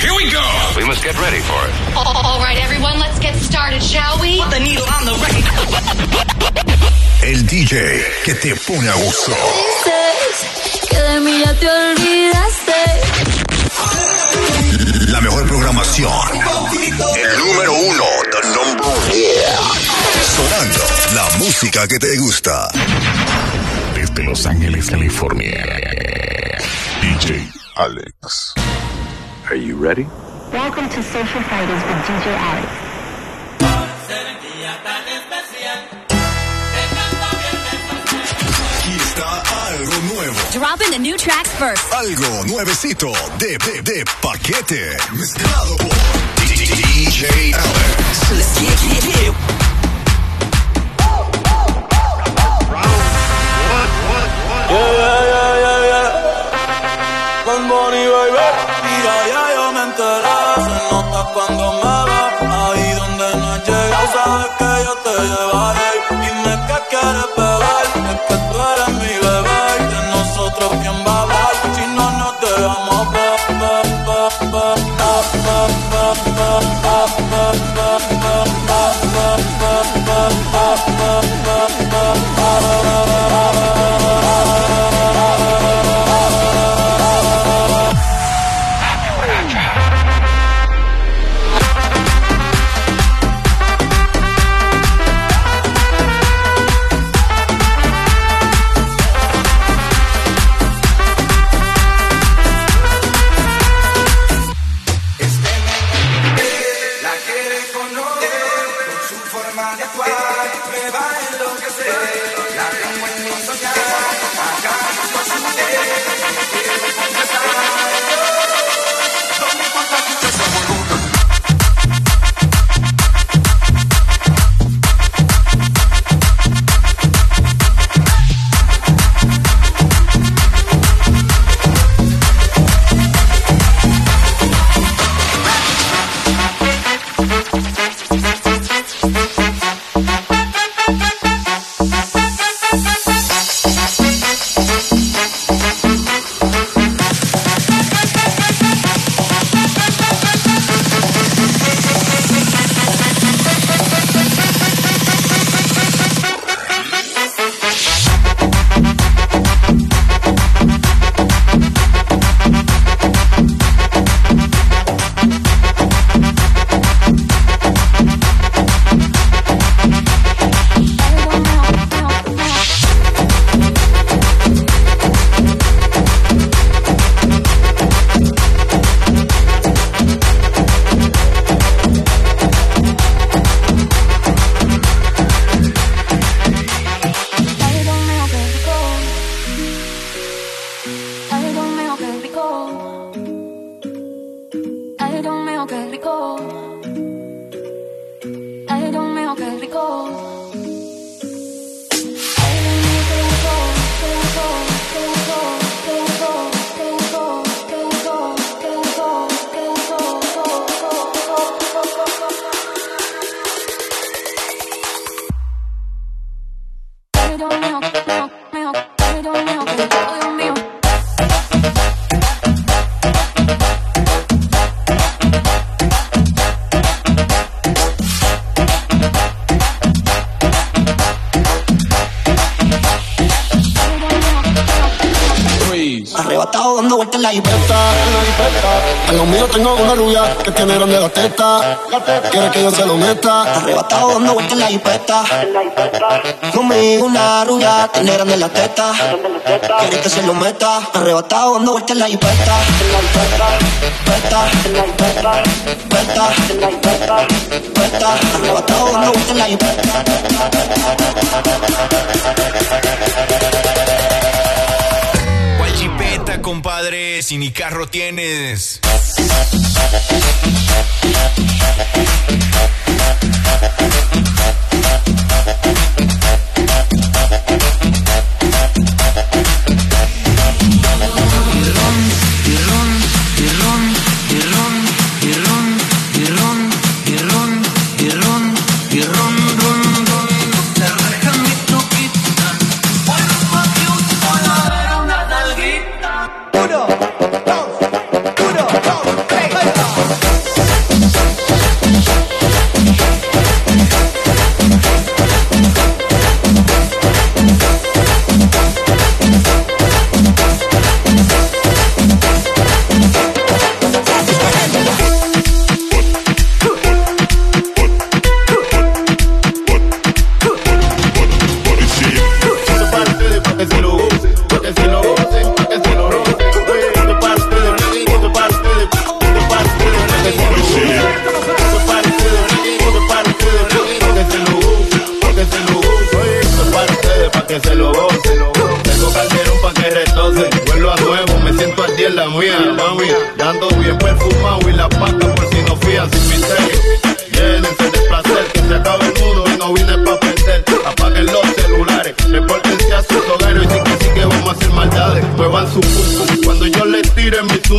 Here we go. We must get ready for it. All right, everyone, let's get started, shall we? The needle on the record. El DJ que te pone a gusto. Dices que de mí ya te olvidaste. La mejor programación. El número uno. The number one. Sonando la música que te gusta. Desde Los Ángeles, California. DJ Alex. Are you ready? Welcome to Social Fridays with DJ Alex. Aquí está. Dropping the new tracks first. Algo nuevecito de, de, de paquete. Mezclado por DJ Alex. Let's get it. One, one, one. Yeah, yeah, yeah, Bad Bunny, baby. Mira, ya yo me enteré. Se nota cuando me ves. Ahí donde no has llegado, sabes que yo te llevaré. Dime qué quieres beber. Que tiene grande la teta. Quiere que yo se lo meta. Arrebatado dando vueltas en la jipeta. Conmigo una rubia tiene grande la teta. Quiere que se lo meta. Arrebatado dando vueltas en la jipeta. Peta, peta, peta, peta. Arrebatado dando vueltas en la jipeta. ¿Cuál chipeta, compadre? Si ni carro tienes. Perfumado y la paca por si no fían sin misterio. Llénense de placer, que se acabe el mundo y no vine pa' perder. Apaguen los celulares, repórtense a sus hogares y sí que sí que vamos a hacer maldades. Muevan su pum cuando yo les tire mi zum.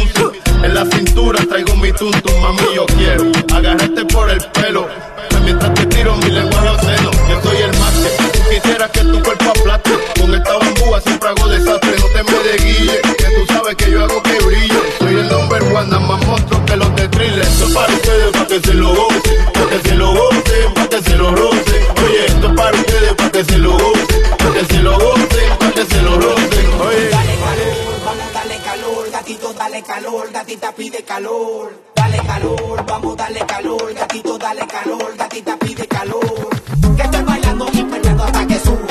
En la cintura traigo mi tuntum, mami yo quiero agarrarte por el pelo. Mientras te tiro mi lenguaje obsceno, yo soy el más que tú quisieras que tu se lo gocen, para que se lo gocen, para que se lo rocen. Oye, esto es para ustedes, para que se lo gocen, para que se lo gocen, para que se lo rocen. Oye. Dale calor, vamos, dale calor, gatito, dale calor, gatita pide calor. Dale calor, vamos, dale calor, gatito, dale calor, gatita pide calor. Que estoy bailando y perreando hasta que sube.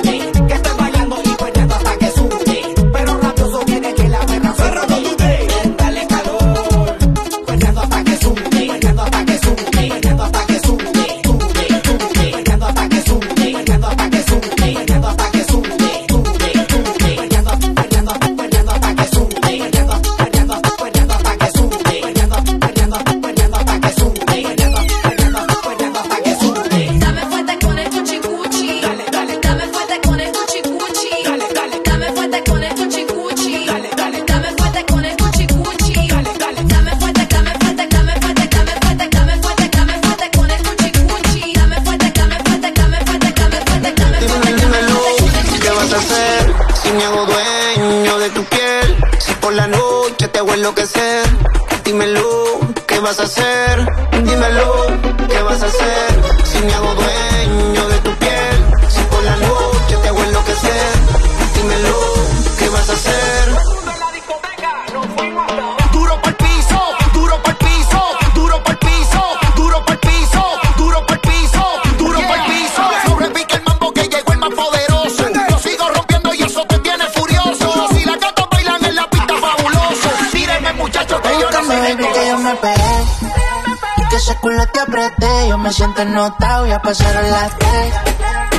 Ese culo te apreté. Yo me siento notado, ya pasaron las tres.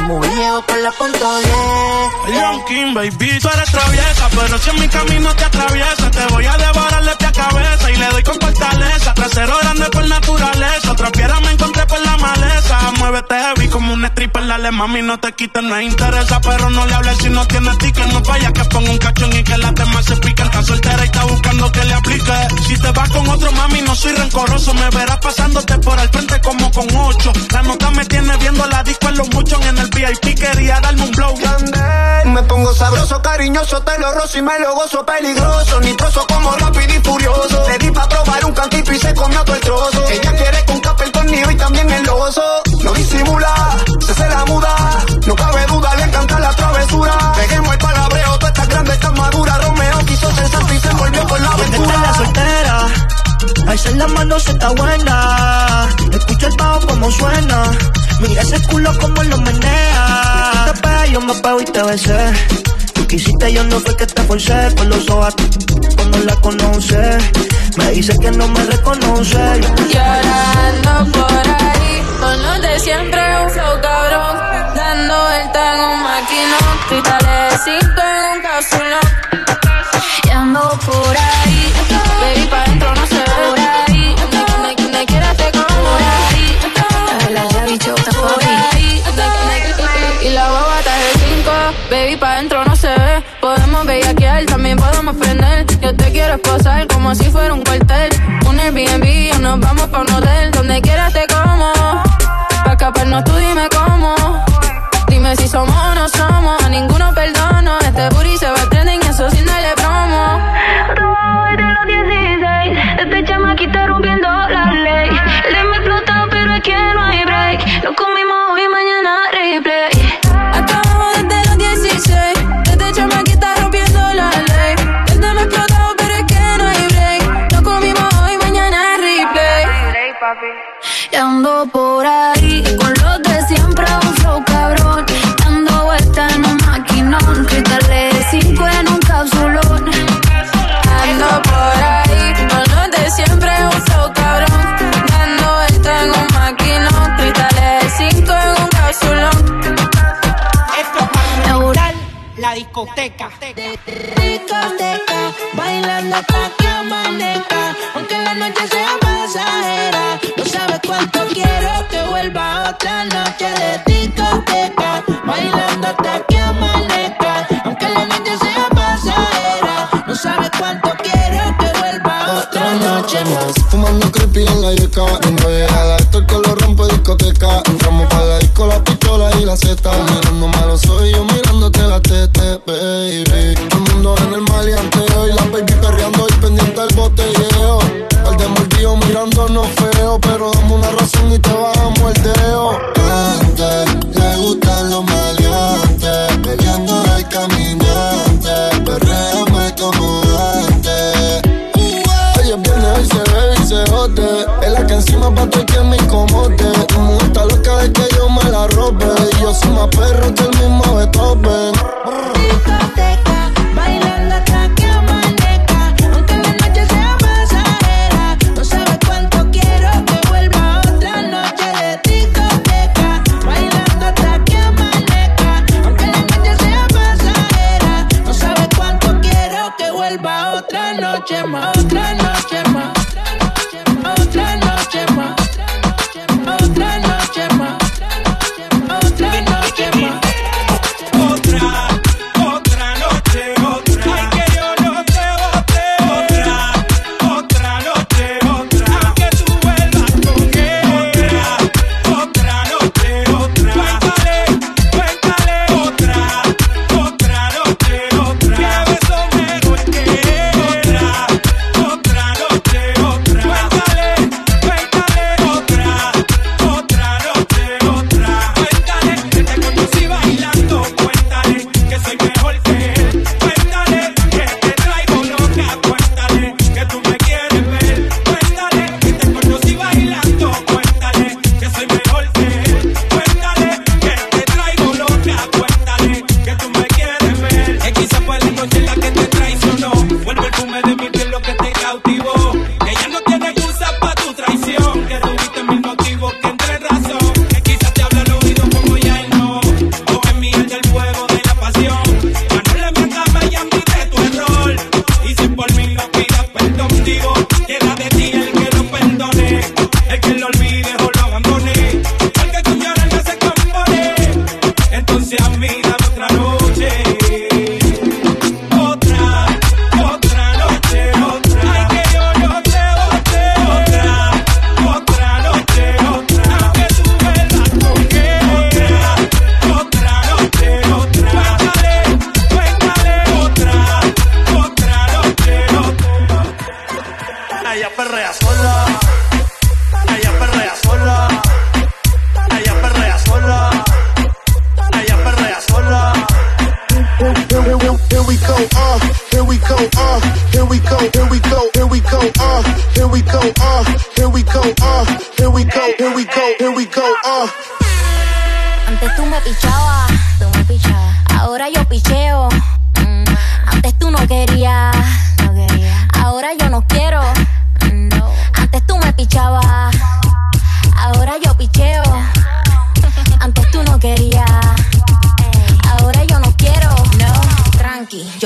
Muy viejo con la punto 10. Young King, baby, tú eres traviesa, pero si en mi camino te atraviesa, te voy a devorar y le doy con fortaleza. Trasero grande por naturaleza, otra piedra me encontré por la maleza. Muévete heavy como un stripper, dale mami, no te quites, no interesa, pero no le hables si no tiene ticket. No vaya que ponga un cachón y que las demás se pican. Está soltera y está buscando que le aplique. Si te vas con otro mami, no soy rencoroso, me verás pasándote por el frente como con ocho. La nota me tiene viendo la disco en los muchos en el VIP, quería darme un blow. Me pongo sabroso, cariñoso, te lo rozo y me lo gozo peligroso. Nitroso como rápido y furioso. Le di pa' probar un cantito y se comió todo el trozo. Ella quiere con capa el tornillo y también el oso. No disimula, se se la muda. No cabe duda, le encanta la travesura. Peguemos el palabreo, tú estás grande, estás madura. Romeo quiso ser santo y se envolvió con la ¿Dónde está la aventura. soltera? Alza la mano se está buena. Escucha el bajo como suena. Mira ese culo como lo menea. Tú te pegas, yo me pego y te besé. Tú quisiste, yo no fue que te forcé. Con los ojos cuando la conoce. Me dice que no me reconoce. Llorando como si fuera un cuartel. Un Airbnb o nos vamos pa' un hotel. Donde quiera te como. Pa' escaparnos tú dime cómo. Dime si somos o no somos. A ninguno perdono. Este booty se va a trending, eso sin darle promo. de los 16, este chamaquita rompiendo que amanezca, aunque la noche sea pasajera. No sabes cuánto quiero que vuelva otra noche de discoteca, bailando hasta que amanezca, aunque la noche sea pasajera. No sabes cuánto quiero que vuelva otra noche más. Fumando creepy en la yeca, en esto el color rompe discoteca. Entramos para la disco, la pistola y la seta. Mirando malos soy yo mirándote la tete, baby. Todo el mundo en el maleante no feo, pero dame una razón y te bajamos el deo.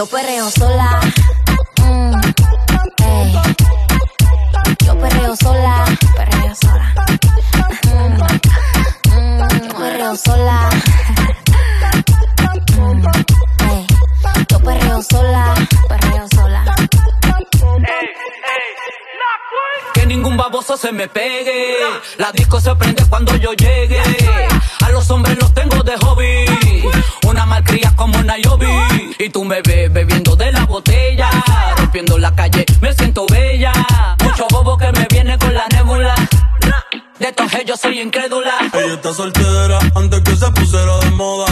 Yo perreo sola. Mm, ey. Yo perreo sola. Perreo sola. Mm, mm, yo perreo sola. Mm, ey. Yo perreo sola. Perreo sola. Que ningún baboso se me pegue. La disco se prende cuando yo llegue. Y tú me ves bebiendo de la botella. Rompiendo la calle, me siento bella. Mucho bobo que me viene con la nébula. De estos yo soy incrédula. Ella está soltera antes que se pusiera de moda.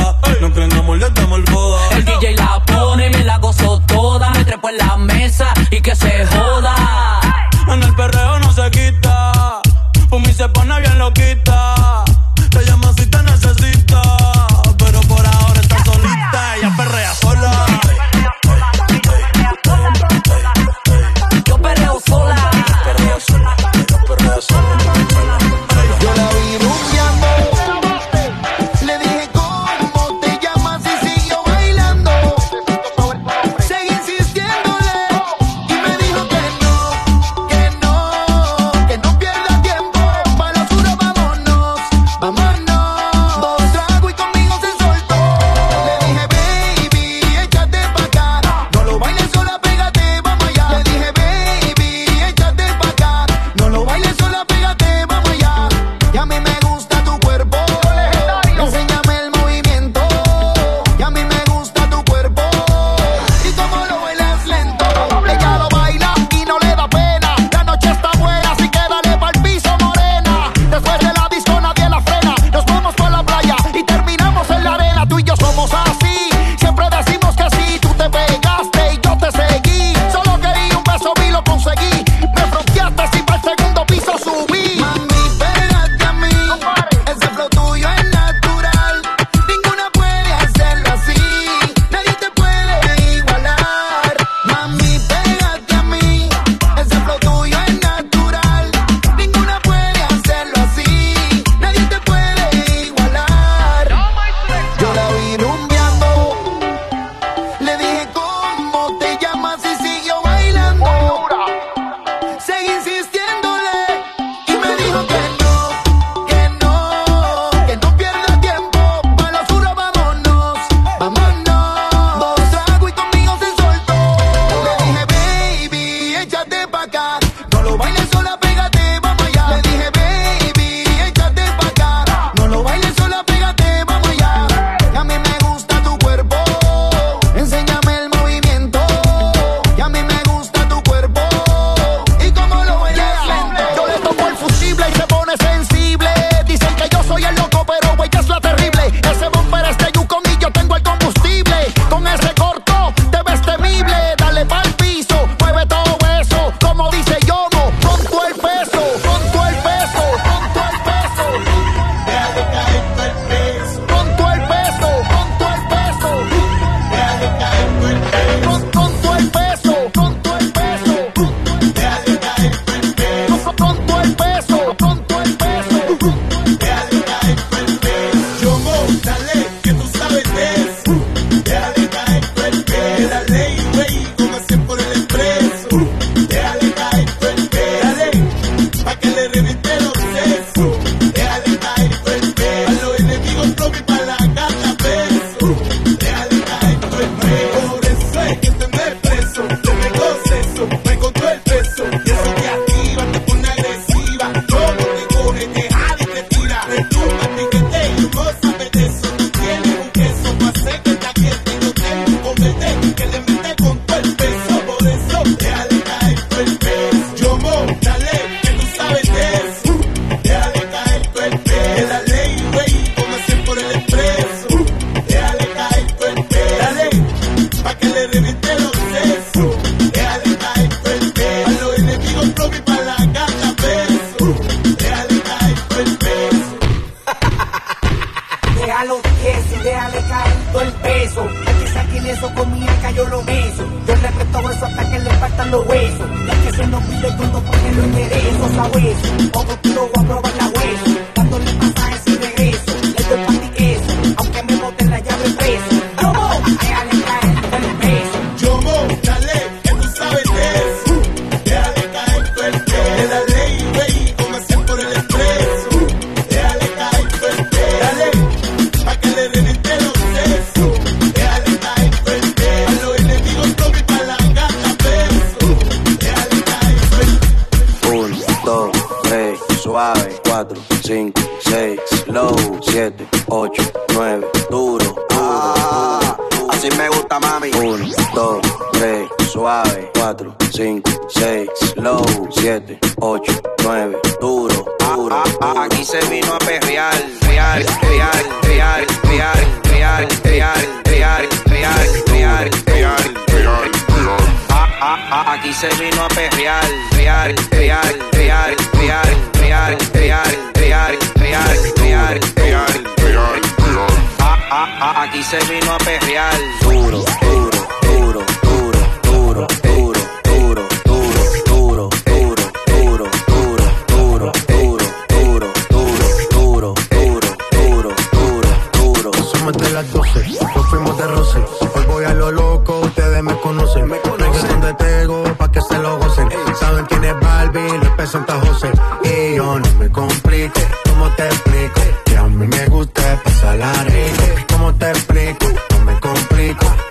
8, 9, duro, duro. Aquí se vino a perrear, real, real, real, real, real, real, real, real, real, real, Aquí se vino a perrear, real, real, real, real, real, real, real, real, real, real, Aquí se vino a perrear, duro, duro, duro, duro, duro, duro. De roce. Hoy voy a lo loco, ustedes me conocen. Me conocen donde tengo, pa' que se lo gocen. Saben quién es Barbie, les presenta José. Y yo no me complico, ¿cómo te explico? Que a mí me gusta pasarla rico. ¿Cómo te explico? No me complico.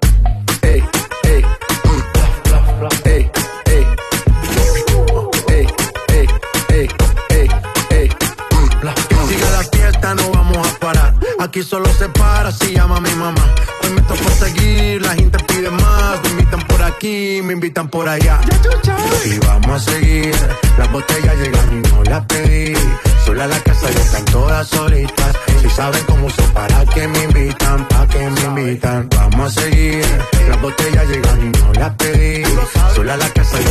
Aquí solo se para si llama mi mamá. Hoy me tocó seguir, la gente pide más. Me invitan por aquí, me invitan por allá. Y vamos a seguir. Las botellas llegan y no las pedí. Sola la casa ya están todas solitas. Si saben cómo se para que me invitan, pa' que me invitan. Vamos a seguir. Las botellas llegan y no las pedí. Sola la casa ya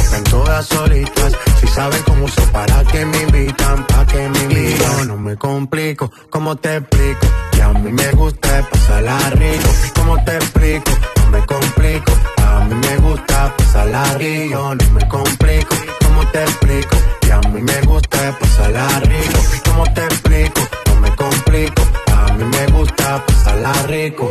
solitas. Si saben cómo se para que me invitan, pa' que me invitan. No me complico, ¿cómo te explico? Que a mí me gusta pasarla rico. ¿Cómo te explico? No me complico. A mí me gusta pasarla rico. No me complico, ¿cómo te explico? Que a mí me gusta pasarla rico. ¿Cómo te explico? No me complico. A mí me gusta pasarla rico.